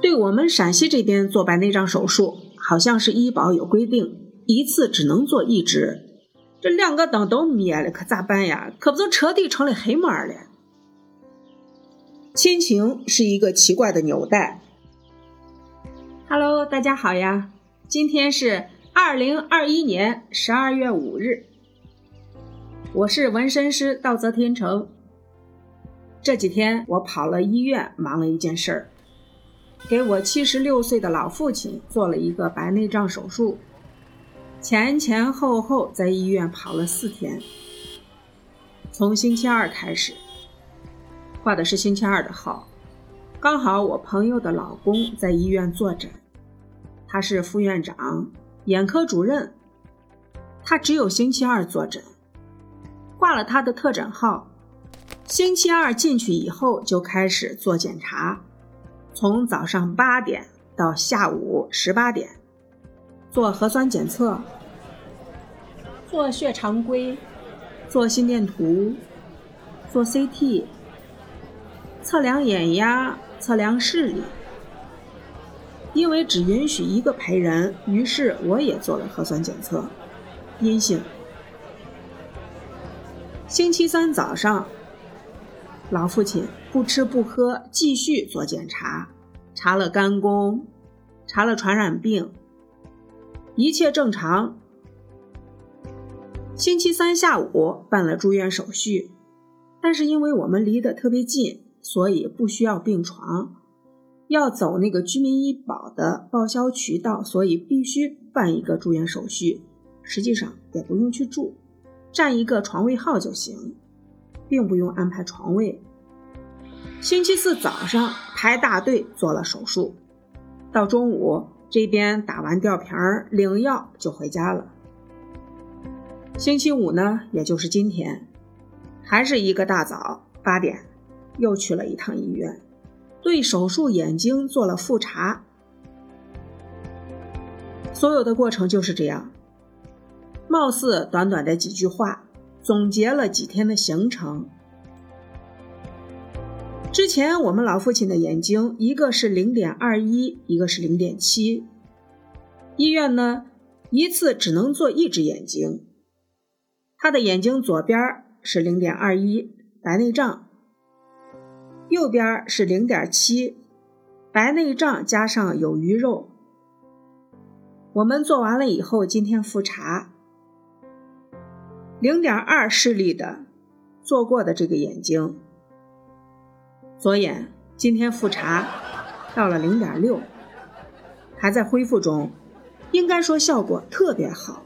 对我们陕西这边做白内障手术，好像是医保有规定，一次只能做一只。这两个灯都灭了，可咋办呀？可不就彻底成了黑木耳了？亲情是一个奇怪的纽带。Hello，大家好呀，今天是二零二一年十二月五日，我是纹身师道泽天成。这几天我跑了医院，忙了一件事儿。给我七十六岁的老父亲做了一个白内障手术，前前后后在医院跑了四天。从星期二开始，挂的是星期二的号，刚好我朋友的老公在医院坐诊，他是副院长、眼科主任，他只有星期二坐诊，挂了他的特诊号，星期二进去以后就开始做检查。从早上八点到下午十八点，做核酸检测，做血常规，做心电图，做 CT，测量眼压，测量视力。因为只允许一个陪人，于是我也做了核酸检测，阴性。星期三早上。老父亲不吃不喝，继续做检查，查了肝功，查了传染病，一切正常。星期三下午办了住院手续，但是因为我们离得特别近，所以不需要病床，要走那个居民医保的报销渠道，所以必须办一个住院手续。实际上也不用去住，占一个床位号就行。并不用安排床位。星期四早上排大队做了手术，到中午这边打完吊瓶儿领药就回家了。星期五呢，也就是今天，还是一个大早八点，又去了一趟医院，对手术眼睛做了复查。所有的过程就是这样，貌似短短的几句话。总结了几天的行程。之前我们老父亲的眼睛，一个是零点二一，一个是零点七。医院呢，一次只能做一只眼睛。他的眼睛左边是零点二一，白内障；右边是零点七，白内障加上有鱼肉。我们做完了以后，今天复查。零点二视力的做过的这个眼睛，左眼今天复查到了零点六，还在恢复中，应该说效果特别好。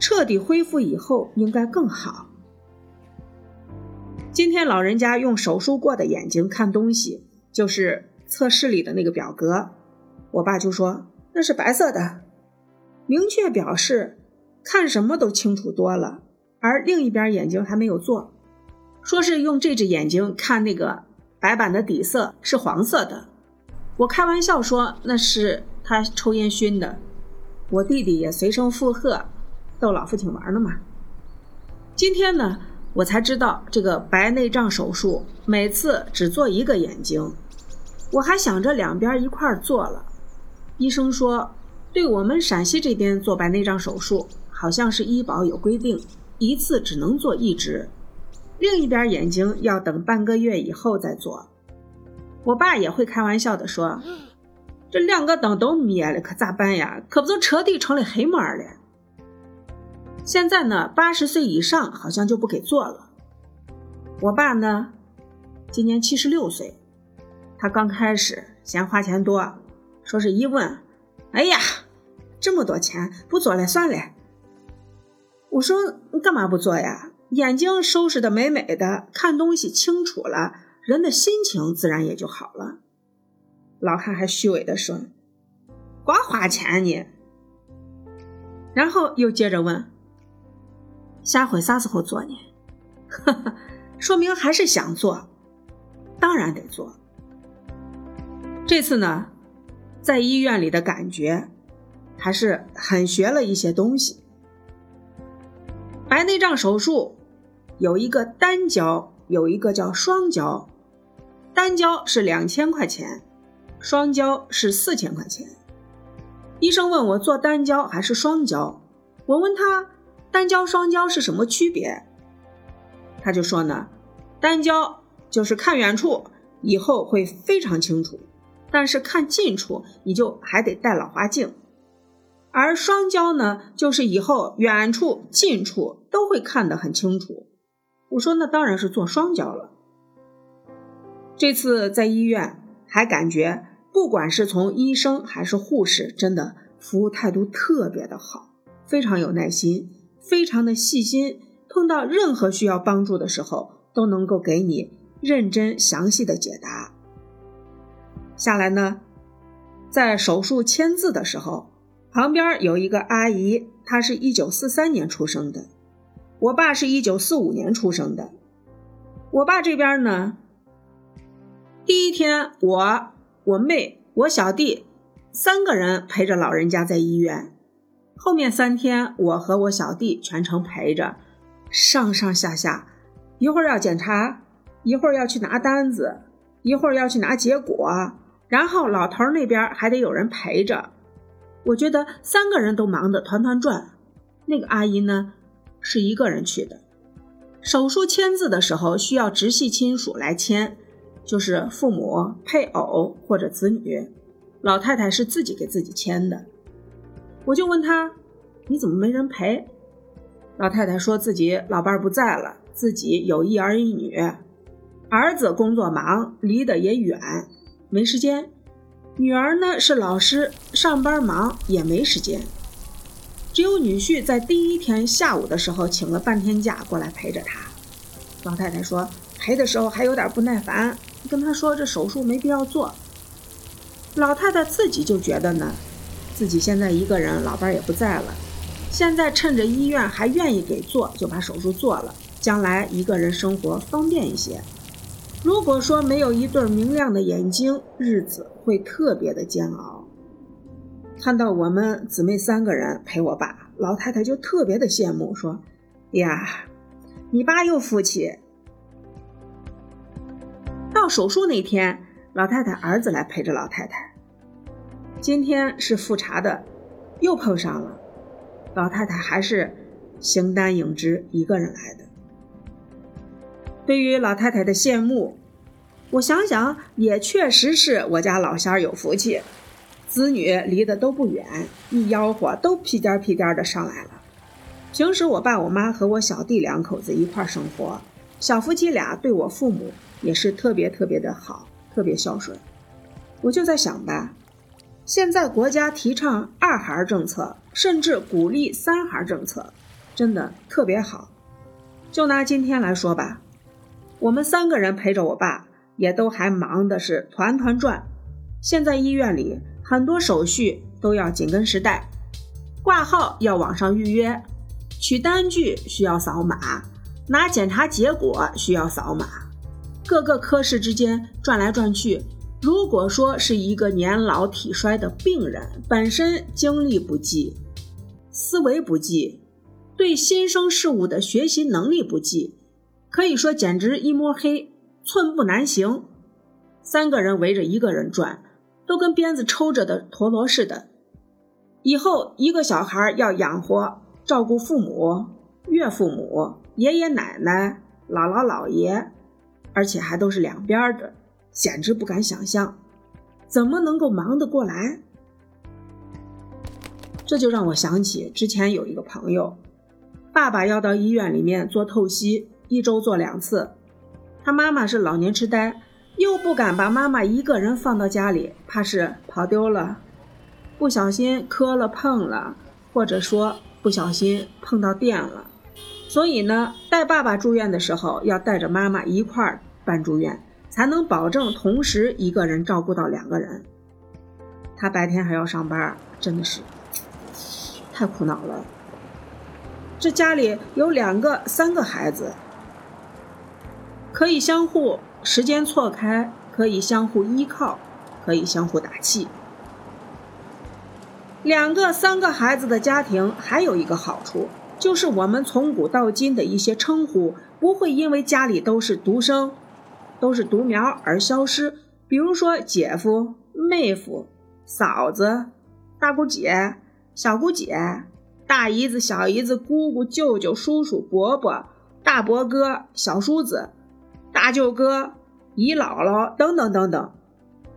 彻底恢复以后应该更好。今天老人家用手术过的眼睛看东西，就是测视力的那个表格，我爸就说那是白色的，明确表示看什么都清楚多了。而另一边眼睛还没有做，说是用这只眼睛看那个白板的底色是黄色的。我开玩笑说那是他抽烟熏的，我弟弟也随声附和，逗老父亲玩呢嘛。今天呢，我才知道这个白内障手术每次只做一个眼睛，我还想着两边一块做了。医生说，对我们陕西这边做白内障手术，好像是医保有规定。一次只能做一只，另一边眼睛要等半个月以后再做。我爸也会开玩笑的说：“这两个灯都灭了，可咋办呀？可不就彻底成了黑幕了。”现在呢，八十岁以上好像就不给做了。我爸呢，今年七十六岁，他刚开始嫌花钱多，说是一问，哎呀，这么多钱，不做了算了。我说你干嘛不做呀？眼睛收拾的美美的，看东西清楚了，人的心情自然也就好了。老汉还虚伪的说：“光花钱呢。”然后又接着问：“下回啥时候做呢？”哈哈，说明还是想做，当然得做。这次呢，在医院里的感觉，还是很学了一些东西。白内障手术有一个单焦，有一个叫双焦。单焦是两千块钱，双焦是四千块钱。医生问我做单焦还是双焦，我问他单焦双焦是什么区别，他就说呢，单焦就是看远处以后会非常清楚，但是看近处你就还得戴老花镜，而双焦呢，就是以后远处近处都会看得很清楚。我说那当然是做双焦了。这次在医院还感觉。不管是从医生还是护士，真的服务态度特别的好，非常有耐心，非常的细心。碰到任何需要帮助的时候，都能够给你认真详细的解答。下来呢，在手术签字的时候，旁边有一个阿姨，她是一九四三年出生的，我爸是一九四五年出生的。我爸这边呢，第一天我。我妹、我小弟三个人陪着老人家在医院。后面三天，我和我小弟全程陪着，上上下下，一会儿要检查，一会儿要去拿单子，一会儿要去拿结果，然后老头那边还得有人陪着。我觉得三个人都忙得团团转。那个阿姨呢，是一个人去的。手术签字的时候，需要直系亲属来签。就是父母、配偶或者子女，老太太是自己给自己签的。我就问她：“你怎么没人陪？”老太太说自己老伴儿不在了，自己有一儿一女，儿子工作忙，离得也远，没时间；女儿呢是老师，上班忙，也没时间。只有女婿在第一天下午的时候请了半天假过来陪着她。老太太说陪的时候还有点不耐烦。跟他说这手术没必要做，老太太自己就觉得呢，自己现在一个人，老伴也不在了，现在趁着医院还愿意给做，就把手术做了，将来一个人生活方便一些。如果说没有一对明亮的眼睛，日子会特别的煎熬。看到我们姊妹三个人陪我爸，老太太就特别的羡慕，说：“呀，你爸又福气。”到手术那天，老太太儿子来陪着老太太。今天是复查的，又碰上了。老太太还是形单影只，一个人来的。对于老太太的羡慕，我想想也确实是我家老仙儿有福气，子女离得都不远，一吆喝都屁颠屁颠的上来了。平时我爸我妈和我小弟两口子一块生活，小夫妻俩对我父母。也是特别特别的好，特别孝顺。我就在想吧，现在国家提倡二孩政策，甚至鼓励三孩政策，真的特别好。就拿今天来说吧，我们三个人陪着我爸，也都还忙的是团团转。现在医院里很多手续都要紧跟时代，挂号要网上预约，取单据需要扫码，拿检查结果需要扫码。各个科室之间转来转去，如果说是一个年老体衰的病人，本身精力不济，思维不济，对新生事物的学习能力不济，可以说简直一摸黑，寸步难行。三个人围着一个人转，都跟鞭子抽着的陀螺似的。以后一个小孩要养活、照顾父母、岳父母、爷爷奶奶、姥姥姥爷。而且还都是两边的，简直不敢想象，怎么能够忙得过来？这就让我想起之前有一个朋友，爸爸要到医院里面做透析，一周做两次。他妈妈是老年痴呆，又不敢把妈妈一个人放到家里，怕是跑丢了，不小心磕了碰了，或者说不小心碰到电了。所以呢，带爸爸住院的时候，要带着妈妈一块儿办住院，才能保证同时一个人照顾到两个人。他白天还要上班，真的是太苦恼了。这家里有两个、三个孩子，可以相互时间错开，可以相互依靠，可以相互打气。两个、三个孩子的家庭还有一个好处。就是我们从古到今的一些称呼，不会因为家里都是独生，都是独苗而消失。比如说姐夫、妹夫、嫂子、大姑姐、小姑姐、大姨子、小姨子、姑姑、舅舅、叔叔、伯伯、大伯哥、小叔子、大舅哥、姨姥姥等等等等。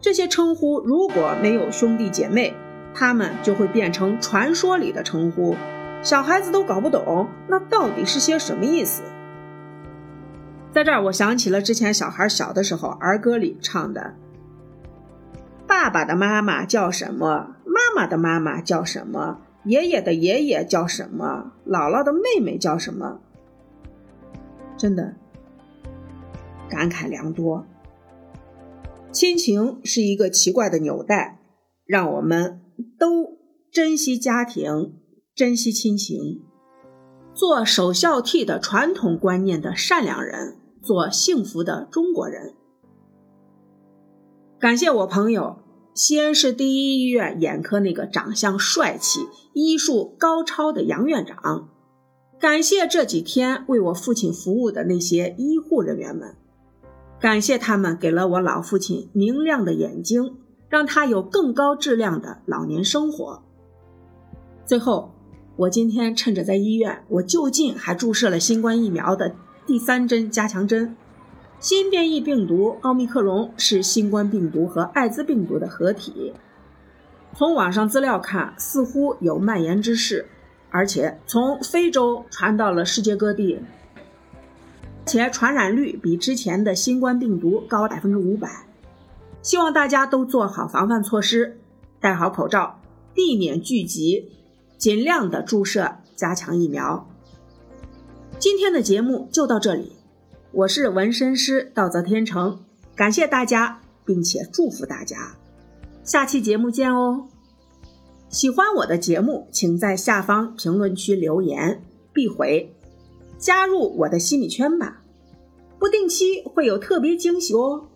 这些称呼如果没有兄弟姐妹，他们就会变成传说里的称呼，小孩子都搞不懂那到底是些什么意思。在这儿，我想起了之前小孩小的时候儿歌里唱的：“爸爸的妈妈叫什么？妈妈的妈妈叫什么？爷爷的爷爷叫什么？姥姥的妹妹叫什么？”真的感慨良多。亲情是一个奇怪的纽带，让我们都珍惜家庭，珍惜亲情，做守孝悌的传统观念的善良人，做幸福的中国人。感谢我朋友西安市第一医院眼科那个长相帅气、医术高超的杨院长，感谢这几天为我父亲服务的那些医护人员们。感谢他们给了我老父亲明亮的眼睛，让他有更高质量的老年生活。最后，我今天趁着在医院，我就近还注射了新冠疫苗的第三针加强针。新变异病毒奥密克戎是新冠病毒和艾滋病毒的合体，从网上资料看，似乎有蔓延之势，而且从非洲传到了世界各地。且传染率比之前的新冠病毒高百分之五百，希望大家都做好防范措施，戴好口罩，避免聚集，尽量的注射加强疫苗。今天的节目就到这里，我是纹身师道泽天成，感谢大家，并且祝福大家，下期节目见哦！喜欢我的节目，请在下方评论区留言，必回。加入我的心理圈吧，不定期会有特别惊喜哦。